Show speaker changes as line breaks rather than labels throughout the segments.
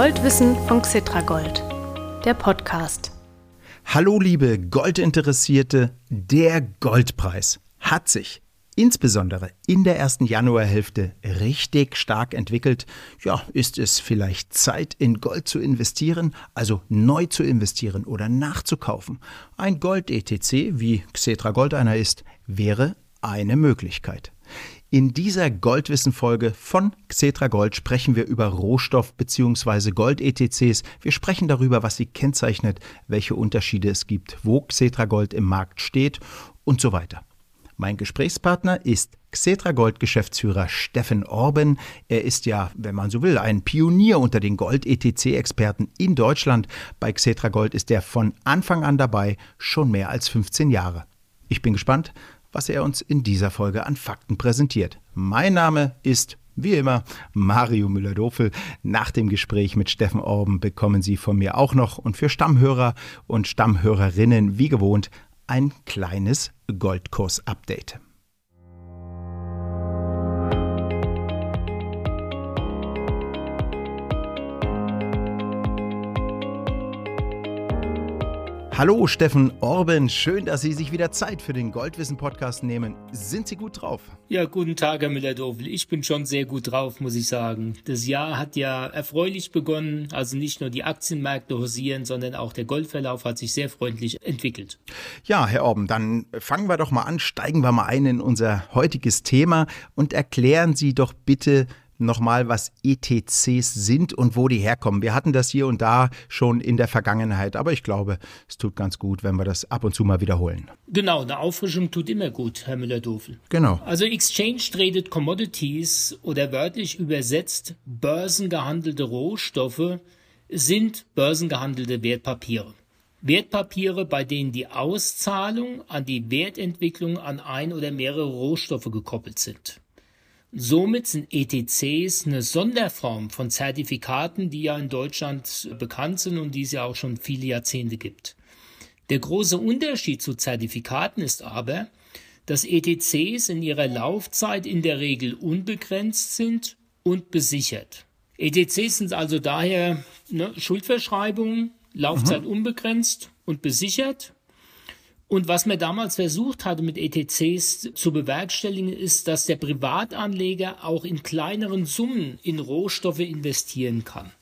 Goldwissen von Xetragold, der Podcast.
Hallo liebe Goldinteressierte, der Goldpreis hat sich insbesondere in der ersten Januarhälfte richtig stark entwickelt. Ja, ist es vielleicht Zeit, in Gold zu investieren, also neu zu investieren oder nachzukaufen? Ein Gold-ETC, wie Xetra Gold einer ist, wäre eine Möglichkeit. In dieser Goldwissen-Folge von Xetra Gold sprechen wir über Rohstoff- bzw. Gold-ETCs. Wir sprechen darüber, was sie kennzeichnet, welche Unterschiede es gibt, wo Xetra Gold im Markt steht und so weiter. Mein Gesprächspartner ist Xetra Gold Geschäftsführer Steffen Orben. Er ist ja, wenn man so will, ein Pionier unter den Gold-ETC-Experten in Deutschland. Bei Xetra Gold ist er von Anfang an dabei, schon mehr als 15 Jahre. Ich bin gespannt, was er uns in dieser Folge an Fakten präsentiert. Mein Name ist wie immer, Mario Müller-Dofel. Nach dem Gespräch mit Steffen Orben bekommen Sie von mir auch noch und für Stammhörer und Stammhörerinnen wie gewohnt ein kleines Goldkurs-Update. Hallo Steffen Orben, schön, dass Sie sich wieder Zeit für den Goldwissen-Podcast nehmen. Sind Sie gut drauf?
Ja, guten Tag, Herr Müller-Dofel. Ich bin schon sehr gut drauf, muss ich sagen. Das Jahr hat ja erfreulich begonnen. Also nicht nur die Aktienmärkte hausieren, sondern auch der Goldverlauf hat sich sehr freundlich entwickelt.
Ja, Herr Orben, dann fangen wir doch mal an, steigen wir mal ein in unser heutiges Thema und erklären Sie doch bitte, nochmal, was ETCs sind und wo die herkommen. Wir hatten das hier und da schon in der Vergangenheit, aber ich glaube, es tut ganz gut, wenn wir das ab und zu mal wiederholen.
Genau, eine Auffrischung tut immer gut, Herr Müller-Dofel.
Genau.
Also Exchange Traded Commodities oder wörtlich übersetzt börsengehandelte Rohstoffe sind börsengehandelte Wertpapiere. Wertpapiere, bei denen die Auszahlung an die Wertentwicklung an ein oder mehrere Rohstoffe gekoppelt sind. Somit sind ETCs eine Sonderform von Zertifikaten, die ja in Deutschland bekannt sind und die es ja auch schon viele Jahrzehnte gibt. Der große Unterschied zu Zertifikaten ist aber, dass ETCs in ihrer Laufzeit in der Regel unbegrenzt sind und besichert. ETCs sind also daher ne, Schuldverschreibungen, Laufzeit mhm. unbegrenzt und besichert und was man damals versucht hatte mit ETCs zu bewerkstelligen, ist, dass der Privatanleger auch in kleineren Summen in Rohstoffe investieren kann.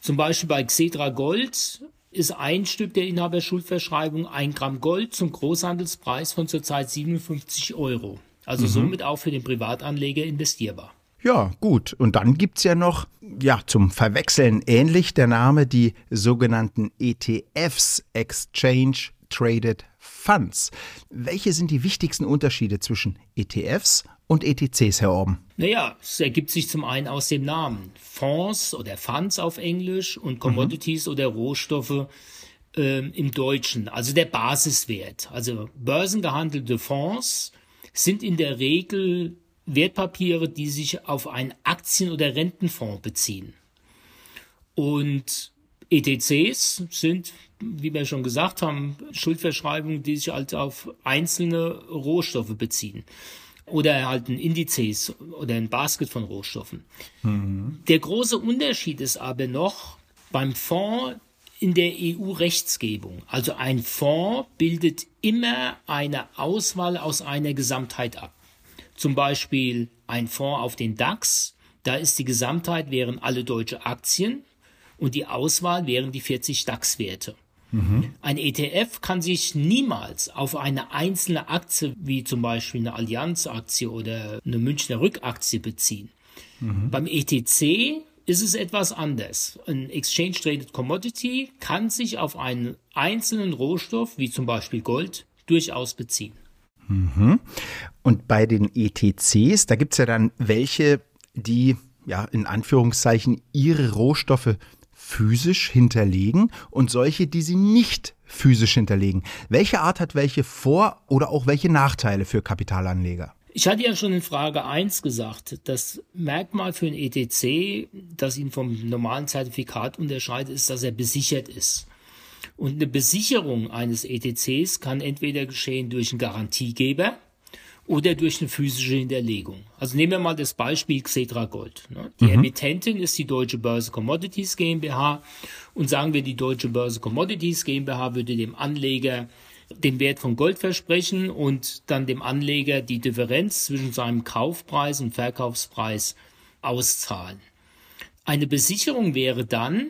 Zum Beispiel bei Xedra Gold ist ein Stück der Inhaberschuldverschreibung ein Gramm Gold zum Großhandelspreis von zurzeit 57 Euro. Also mhm. somit auch für den Privatanleger investierbar.
Ja, gut. Und dann gibt es ja noch, ja, zum Verwechseln ähnlich der Name, die sogenannten ETFs, Exchange Traded Funds. Welche sind die wichtigsten Unterschiede zwischen ETFs und ETCs, Herr Orben?
Naja, es ergibt sich zum einen aus dem Namen. Fonds oder Funds auf Englisch und Commodities mhm. oder Rohstoffe äh, im Deutschen, also der Basiswert. Also börsengehandelte Fonds sind in der Regel Wertpapiere, die sich auf einen Aktien- oder Rentenfonds beziehen. Und ETCs sind wie wir schon gesagt haben, Schuldverschreibungen, die sich halt auf einzelne Rohstoffe beziehen. Oder erhalten Indizes oder ein Basket von Rohstoffen. Mhm. Der große Unterschied ist aber noch beim Fonds in der EU-Rechtsgebung. Also ein Fonds bildet immer eine Auswahl aus einer Gesamtheit ab. Zum Beispiel ein Fonds auf den DAX, da ist die Gesamtheit wären alle deutsche Aktien und die Auswahl wären die 40 DAX-Werte. Mhm. Ein ETF kann sich niemals auf eine einzelne Aktie, wie zum Beispiel eine Allianz-Aktie oder eine Münchner Rückaktie beziehen. Mhm. Beim ETC ist es etwas anders. Ein Exchange Traded Commodity kann sich auf einen einzelnen Rohstoff, wie zum Beispiel Gold, durchaus beziehen.
Mhm. Und bei den ETCs, da gibt es ja dann welche, die ja in Anführungszeichen ihre Rohstoffe physisch hinterlegen und solche, die sie nicht physisch hinterlegen. Welche Art hat welche Vor- oder auch welche Nachteile für Kapitalanleger?
Ich hatte ja schon in Frage 1 gesagt, das Merkmal für ein ETC, das ihn vom normalen Zertifikat unterscheidet, ist, dass er besichert ist. Und eine Besicherung eines ETCs kann entweder geschehen durch einen Garantiegeber oder durch eine physische Hinterlegung. Also nehmen wir mal das Beispiel Xetra Gold. Ne? Die mhm. Emittentin ist die Deutsche Börse Commodities GmbH und sagen wir, die Deutsche Börse Commodities GmbH würde dem Anleger den Wert von Gold versprechen und dann dem Anleger die Differenz zwischen seinem Kaufpreis und Verkaufspreis auszahlen. Eine Besicherung wäre dann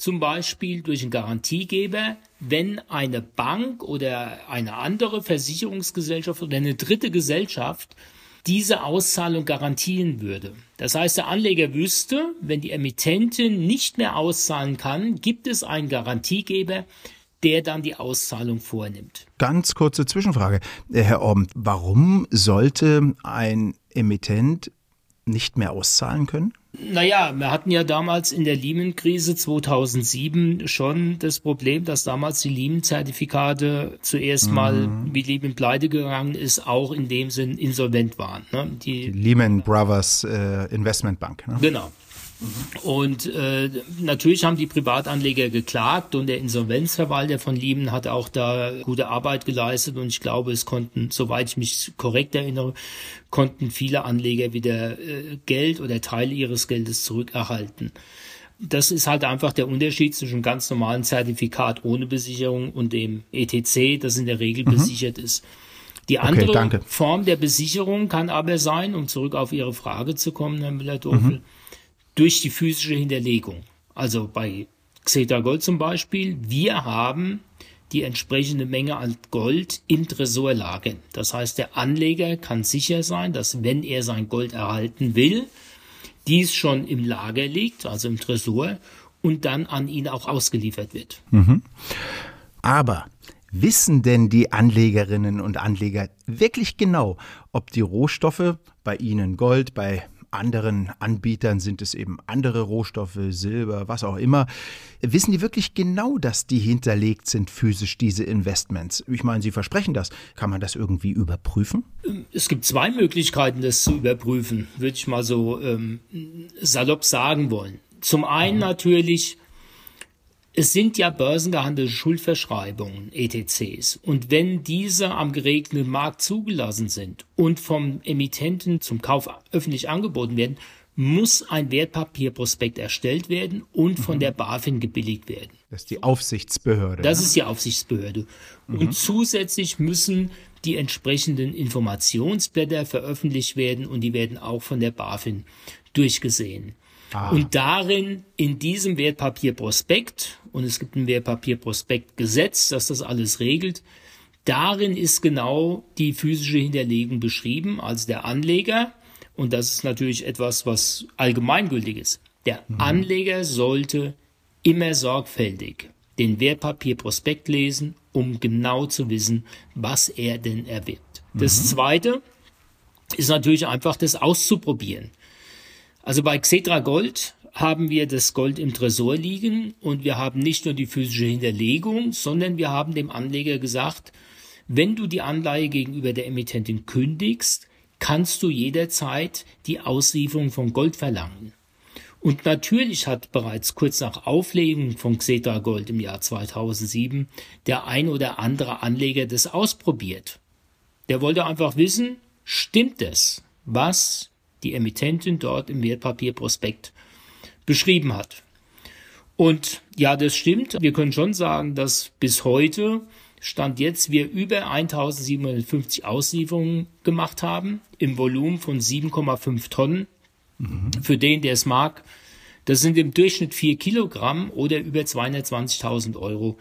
zum Beispiel durch einen Garantiegeber, wenn eine Bank oder eine andere Versicherungsgesellschaft oder eine dritte Gesellschaft diese Auszahlung garantieren würde. Das heißt, der Anleger wüsste, wenn die Emittentin nicht mehr auszahlen kann, gibt es einen Garantiegeber, der dann die Auszahlung vornimmt.
Ganz kurze Zwischenfrage. Herr Orben, warum sollte ein Emittent nicht mehr auszahlen können?
Naja, wir hatten ja damals in der Lehman-Krise 2007 schon das Problem, dass damals die Lehman-Zertifikate zuerst mhm. mal, wie Lehman pleite gegangen ist, auch in dem Sinn insolvent waren.
Ne? Die, die, Lehman Brothers äh, Investmentbank.
Ne? Genau. Und äh, natürlich haben die Privatanleger geklagt und der Insolvenzverwalter von Lehman hat auch da gute Arbeit geleistet und ich glaube, es konnten, soweit ich mich korrekt erinnere, konnten viele Anleger wieder äh, Geld oder Teile ihres Geldes zurückerhalten. Das ist halt einfach der Unterschied zwischen einem ganz normalen Zertifikat ohne Besicherung und dem ETC, das in der Regel mhm. besichert ist. Die andere okay, Form der Besicherung kann aber sein, um zurück auf Ihre Frage zu kommen, Herr Müller-Dofel, mhm durch die physische Hinterlegung. Also bei Xeta Gold zum Beispiel, wir haben die entsprechende Menge an Gold im Tresor lagern. Das heißt, der Anleger kann sicher sein, dass wenn er sein Gold erhalten will, dies schon im Lager liegt, also im Tresor, und dann an ihn auch ausgeliefert wird.
Mhm. Aber wissen denn die Anlegerinnen und Anleger wirklich genau, ob die Rohstoffe bei ihnen Gold, bei anderen Anbietern sind es eben andere Rohstoffe, Silber, was auch immer. Wissen die wirklich genau, dass die hinterlegt sind physisch, diese Investments? Ich meine, Sie versprechen das. Kann man das irgendwie überprüfen?
Es gibt zwei Möglichkeiten, das zu überprüfen, würde ich mal so ähm, salopp sagen wollen. Zum einen mhm. natürlich es sind ja börsengehandelte Schuldverschreibungen, ETCs. Und wenn diese am geregelten Markt zugelassen sind und vom Emittenten zum Kauf öffentlich angeboten werden, muss ein Wertpapierprospekt erstellt werden und von mhm. der BaFin gebilligt werden.
Das ist die Aufsichtsbehörde.
Das ne? ist die Aufsichtsbehörde. Mhm. Und zusätzlich müssen die entsprechenden Informationsblätter veröffentlicht werden und die werden auch von der BaFin durchgesehen. Ah. Und darin, in diesem Wertpapierprospekt, und es gibt ein Wertpapierprospektgesetz, das das alles regelt, darin ist genau die physische Hinterlegung beschrieben, als der Anleger, und das ist natürlich etwas, was allgemeingültig ist, der mhm. Anleger sollte immer sorgfältig den Wertpapierprospekt lesen, um genau zu wissen, was er denn erwirbt. Das mhm. zweite ist natürlich einfach das auszuprobieren. Also bei Xetra Gold haben wir das Gold im Tresor liegen und wir haben nicht nur die physische Hinterlegung, sondern wir haben dem Anleger gesagt, wenn du die Anleihe gegenüber der Emittentin kündigst, kannst du jederzeit die Auslieferung von Gold verlangen. Und natürlich hat bereits kurz nach Auflegung von Xetra Gold im Jahr 2007 der ein oder andere Anleger das ausprobiert. Der wollte einfach wissen, stimmt es, was die Emittentin dort im Wertpapierprospekt beschrieben hat. Und ja, das stimmt. Wir können schon sagen, dass bis heute Stand jetzt wir über 1750 Auslieferungen gemacht haben im Volumen von 7,5 Tonnen. Mhm. Für den, der es mag, das sind im Durchschnitt 4 Kilogramm oder über 220.000 Euro,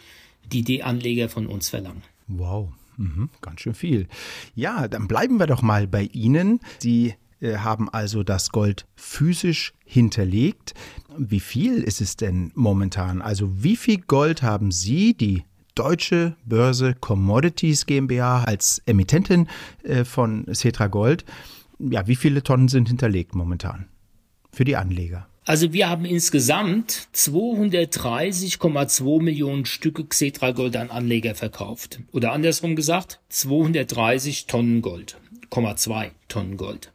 die die Anleger von uns verlangen.
Wow. Mhm, ganz schön viel. Ja, dann bleiben wir doch mal bei Ihnen. Sie haben also das Gold physisch hinterlegt. Wie viel ist es denn momentan? Also wie viel Gold haben Sie, die Deutsche Börse Commodities GmbH als Emittentin äh, von Cetra Gold? Ja, wie viele Tonnen sind hinterlegt momentan für die Anleger?
Also wir haben insgesamt 230,2 Millionen Stücke Xetra Gold an Anleger verkauft. Oder andersrum gesagt, 230 Tonnen Gold, 2 Tonnen Gold.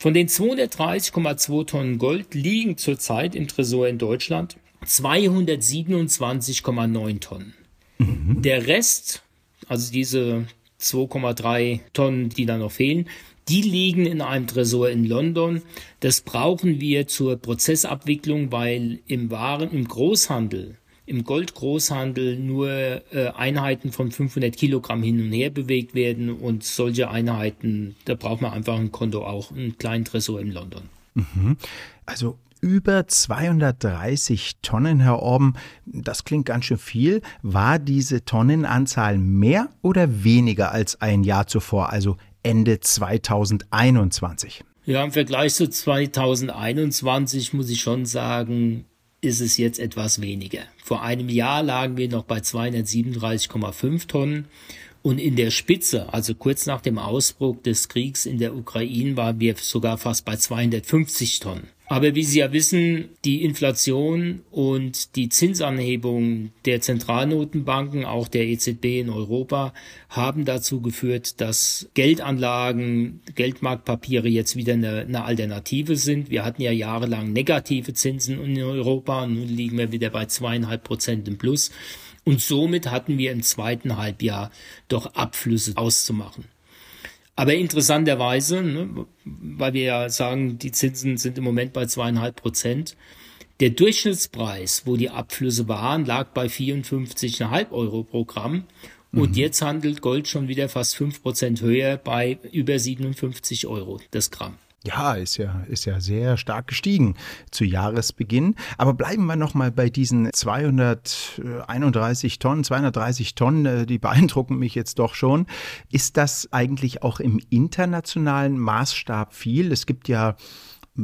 Von den 230,2 Tonnen Gold liegen zurzeit im Tresor in Deutschland 227,9 Tonnen. Mhm. Der Rest, also diese 2,3 Tonnen, die da noch fehlen. Die liegen in einem Tresor in London. Das brauchen wir zur Prozessabwicklung, weil im Waren, im Großhandel, im Goldgroßhandel nur äh, Einheiten von 500 Kilogramm hin und her bewegt werden und solche Einheiten, da braucht man einfach ein Konto auch, einen kleinen Tresor in London.
Mhm. Also über 230 Tonnen, Herr Orben. Das klingt ganz schön viel. War diese Tonnenanzahl mehr oder weniger als ein Jahr zuvor, also Ende 2021?
Ja, im Vergleich zu 2021 muss ich schon sagen, ist es jetzt etwas weniger. Vor einem Jahr lagen wir noch bei 237,5 Tonnen und in der Spitze, also kurz nach dem Ausbruch des Kriegs in der Ukraine, waren wir sogar fast bei 250 Tonnen. Aber wie Sie ja wissen, die Inflation und die Zinsanhebung der Zentralnotenbanken, auch der EZB in Europa, haben dazu geführt, dass Geldanlagen, Geldmarktpapiere jetzt wieder eine, eine Alternative sind. Wir hatten ja jahrelang negative Zinsen in Europa und nun liegen wir wieder bei zweieinhalb Prozent im Plus. Und somit hatten wir im zweiten Halbjahr doch Abflüsse auszumachen. Aber interessanterweise, ne, weil wir ja sagen, die Zinsen sind im Moment bei zweieinhalb Prozent, der Durchschnittspreis, wo die Abflüsse waren, lag bei 54,5 Euro pro Gramm. Und mhm. jetzt handelt Gold schon wieder fast fünf Prozent höher bei über 57 Euro das Gramm.
Ja, ist ja, ist ja sehr stark gestiegen zu Jahresbeginn. Aber bleiben wir nochmal bei diesen 231 Tonnen, 230 Tonnen, äh, die beeindrucken mich jetzt doch schon. Ist das eigentlich auch im internationalen Maßstab viel? Es gibt ja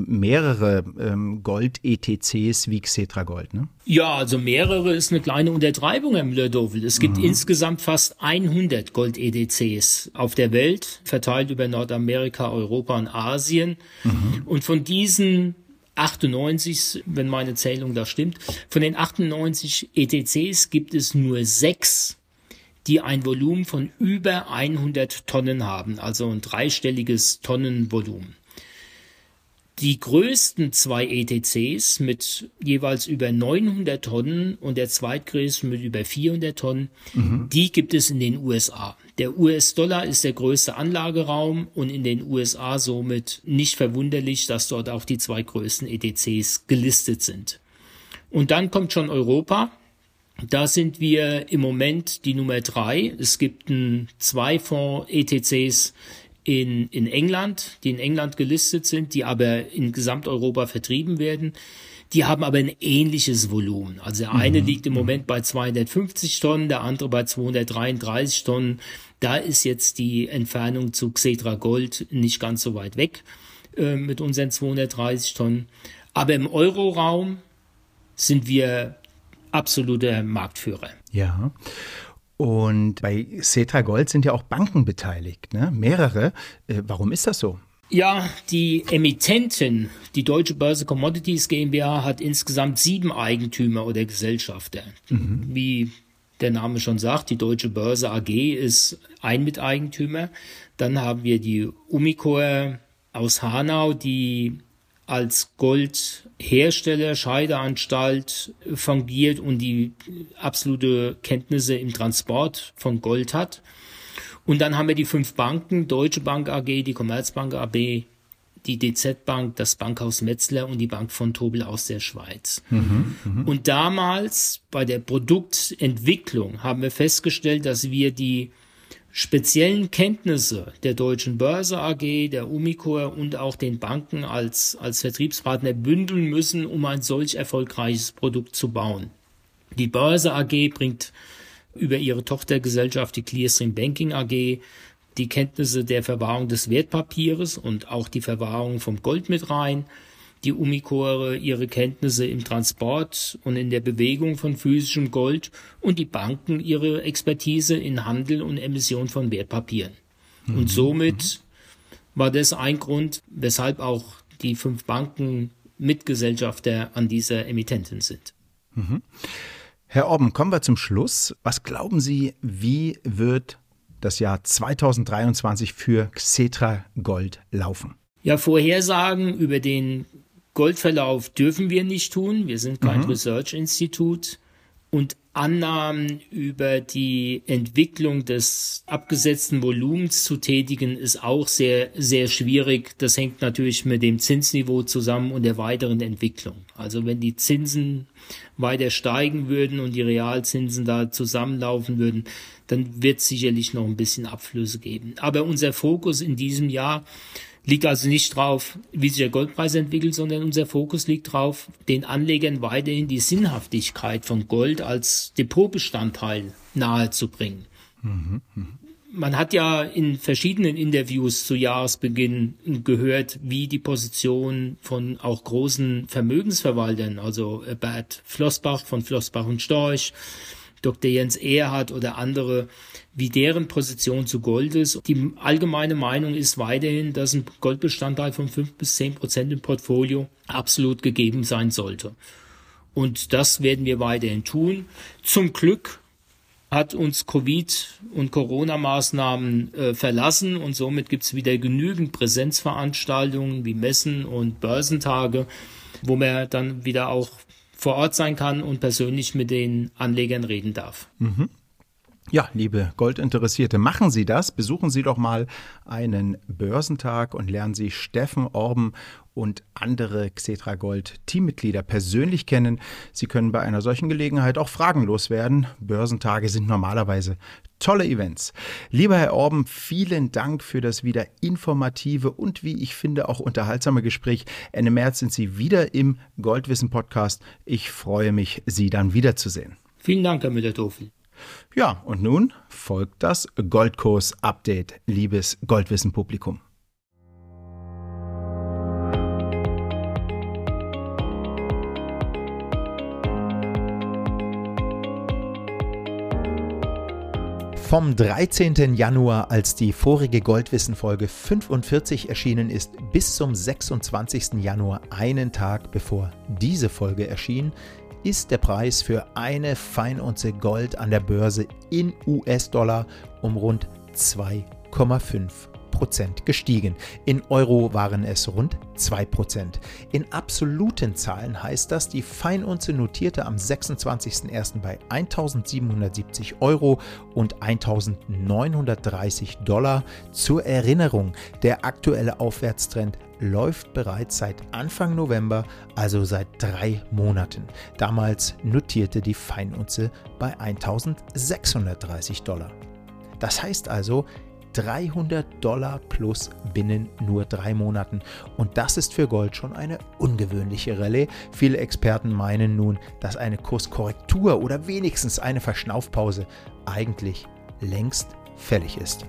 mehrere ähm, Gold-ETCs wie Xetra Gold, ne?
Ja, also mehrere ist eine kleine Untertreibung, Herr Müller-Dovil. Es gibt mhm. insgesamt fast 100 Gold-ETCs auf der Welt, verteilt über Nordamerika, Europa und Asien. Mhm. Und von diesen 98, wenn meine Zählung da stimmt, von den 98 ETCs gibt es nur sechs, die ein Volumen von über 100 Tonnen haben, also ein dreistelliges Tonnenvolumen. Die größten zwei ETCs mit jeweils über 900 Tonnen und der zweitgrößte mit über 400 Tonnen, mhm. die gibt es in den USA. Der US-Dollar ist der größte Anlageraum und in den USA somit nicht verwunderlich, dass dort auch die zwei größten ETCs gelistet sind. Und dann kommt schon Europa. Da sind wir im Moment die Nummer drei. Es gibt ein zwei Fonds ETCs in, in England, die in England gelistet sind, die aber in Gesamteuropa vertrieben werden. Die haben aber ein ähnliches Volumen. Also der eine mhm. liegt im Moment bei 250 Tonnen, der andere bei 233 Tonnen. Da ist jetzt die Entfernung zu Xetra Gold nicht ganz so weit weg äh, mit unseren 230 Tonnen. Aber im Euroraum sind wir absoluter Marktführer.
Ja. Und bei Cetra Gold sind ja auch Banken beteiligt, ne? mehrere. Äh, warum ist das so?
Ja, die Emittentin, die Deutsche Börse Commodities GmbH, hat insgesamt sieben Eigentümer oder Gesellschafter. Mhm. Wie der Name schon sagt, die Deutsche Börse AG ist ein Miteigentümer. Dann haben wir die Umicore aus Hanau, die als Goldhersteller, Scheideanstalt fungiert und die absolute Kenntnisse im Transport von Gold hat. Und dann haben wir die fünf Banken, Deutsche Bank AG, die Commerzbank AB, die DZ Bank, das Bankhaus Metzler und die Bank von Tobel aus der Schweiz. Mhm, mh. Und damals bei der Produktentwicklung haben wir festgestellt, dass wir die speziellen Kenntnisse der Deutschen Börse AG, der Umicore und auch den Banken als, als Vertriebspartner bündeln müssen, um ein solch erfolgreiches Produkt zu bauen. Die Börse AG bringt über ihre Tochtergesellschaft, die Clearstream Banking AG, die Kenntnisse der Verwahrung des Wertpapieres und auch die Verwahrung vom Gold mit rein die Umicore ihre Kenntnisse im Transport und in der Bewegung von physischem Gold und die Banken ihre Expertise in Handel und Emission von Wertpapieren. Mhm. Und somit war das ein Grund, weshalb auch die fünf Banken Mitgesellschafter an dieser Emittentin sind.
Mhm. Herr Orben, kommen wir zum Schluss. Was glauben Sie, wie wird das Jahr 2023 für Xetra Gold laufen?
Ja, Vorhersagen über den Goldverlauf dürfen wir nicht tun. Wir sind kein mhm. Research-Institut. und Annahmen über die Entwicklung des abgesetzten Volumens zu tätigen, ist auch sehr, sehr schwierig. Das hängt natürlich mit dem Zinsniveau zusammen und der weiteren Entwicklung. Also wenn die Zinsen weiter steigen würden und die Realzinsen da zusammenlaufen würden, dann wird es sicherlich noch ein bisschen Abflüsse geben. Aber unser Fokus in diesem Jahr liegt also nicht drauf, wie sich der Goldpreis entwickelt, sondern unser Fokus liegt drauf, den Anlegern weiterhin die Sinnhaftigkeit von Gold als Depotbestandteil nahezubringen. Mhm, mh. Man hat ja in verschiedenen Interviews zu Jahresbeginn gehört, wie die Position von auch großen Vermögensverwaltern, also Bert Flossbach von Flossbach und Storch, Dr. Jens Erhardt oder andere, wie deren Position zu Gold ist. Die allgemeine Meinung ist weiterhin, dass ein Goldbestandteil von fünf bis zehn Prozent im Portfolio absolut gegeben sein sollte. Und das werden wir weiterhin tun. Zum Glück hat uns Covid und Corona-Maßnahmen äh, verlassen und somit gibt es wieder genügend Präsenzveranstaltungen wie Messen und Börsentage, wo man dann wieder auch vor Ort sein kann und persönlich mit den Anlegern reden darf.
Mhm. Ja, liebe Goldinteressierte, machen Sie das. Besuchen Sie doch mal einen Börsentag und lernen Sie Steffen Orben und andere Xetra Gold Teammitglieder persönlich kennen. Sie können bei einer solchen Gelegenheit auch fragenlos werden. Börsentage sind normalerweise tolle Events. Lieber Herr Orben, vielen Dank für das wieder informative und wie ich finde auch unterhaltsame Gespräch. Ende März sind Sie wieder im Goldwissen Podcast. Ich freue mich, Sie dann wiederzusehen.
Vielen Dank, Herr Müller-Dofel.
Ja, und nun folgt das Goldkurs-Update, liebes Goldwissen-Publikum. Vom 13. Januar, als die vorige Goldwissen-Folge 45 erschienen ist, bis zum 26. Januar, einen Tag bevor diese Folge erschien, ist der Preis für eine Feinunze Gold an der Börse in US-Dollar um rund 2,5 Prozent gestiegen. In Euro waren es rund 2 Prozent. In absoluten Zahlen heißt das, die Feinunze notierte am 26.01. bei 1770 Euro und 1930 Dollar. Zur Erinnerung, der aktuelle Aufwärtstrend läuft bereits seit Anfang November, also seit drei Monaten. Damals notierte die Feinunze bei 1630 Dollar. Das heißt also 300 Dollar plus binnen nur drei Monaten. Und das ist für Gold schon eine ungewöhnliche Rallye. Viele Experten meinen nun, dass eine Kurskorrektur oder wenigstens eine Verschnaufpause eigentlich längst fällig ist.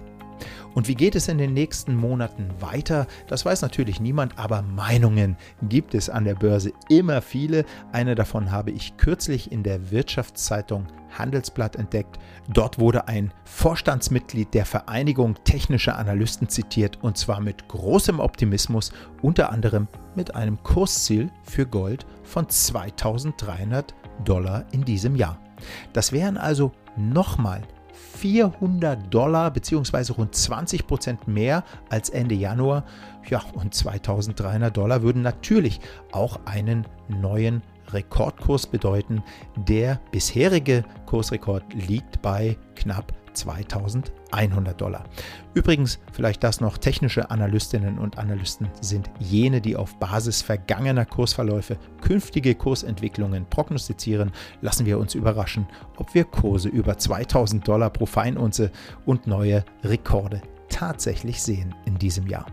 Und wie geht es in den nächsten Monaten weiter? Das weiß natürlich niemand, aber Meinungen gibt es an der Börse immer viele. Eine davon habe ich kürzlich in der Wirtschaftszeitung Handelsblatt entdeckt. Dort wurde ein Vorstandsmitglied der Vereinigung technischer Analysten zitiert und zwar mit großem Optimismus, unter anderem mit einem Kursziel für Gold von 2300 Dollar in diesem Jahr. Das wären also nochmal 400 Dollar bzw. rund 20 Prozent mehr als Ende Januar. Ja, und 2300 Dollar würden natürlich auch einen neuen Rekordkurs bedeuten. Der bisherige Kursrekord liegt bei knapp 2100 Dollar. Übrigens, vielleicht das noch, technische Analystinnen und Analysten sind jene, die auf Basis vergangener Kursverläufe künftige Kursentwicklungen prognostizieren. Lassen wir uns überraschen, ob wir Kurse über 2000 Dollar pro Feinunze und neue Rekorde tatsächlich sehen in diesem Jahr.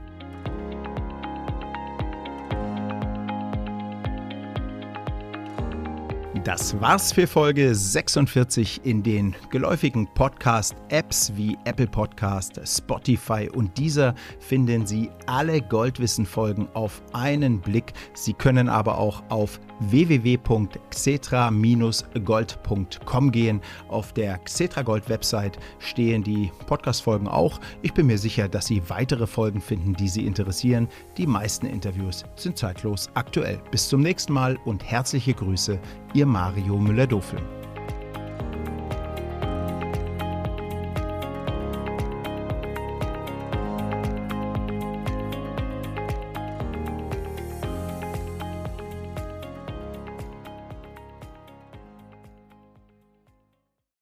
Das war's für Folge 46 in den geläufigen Podcast-Apps wie Apple Podcast, Spotify und dieser finden Sie alle Goldwissen-Folgen auf einen Blick. Sie können aber auch auf www.xetra-gold.com gehen. Auf der Xetra Gold Website stehen die Podcast-Folgen auch. Ich bin mir sicher, dass Sie weitere Folgen finden, die Sie interessieren. Die meisten Interviews sind zeitlos aktuell. Bis zum nächsten Mal und herzliche Grüße, Ihr Mario Müller-Dofel.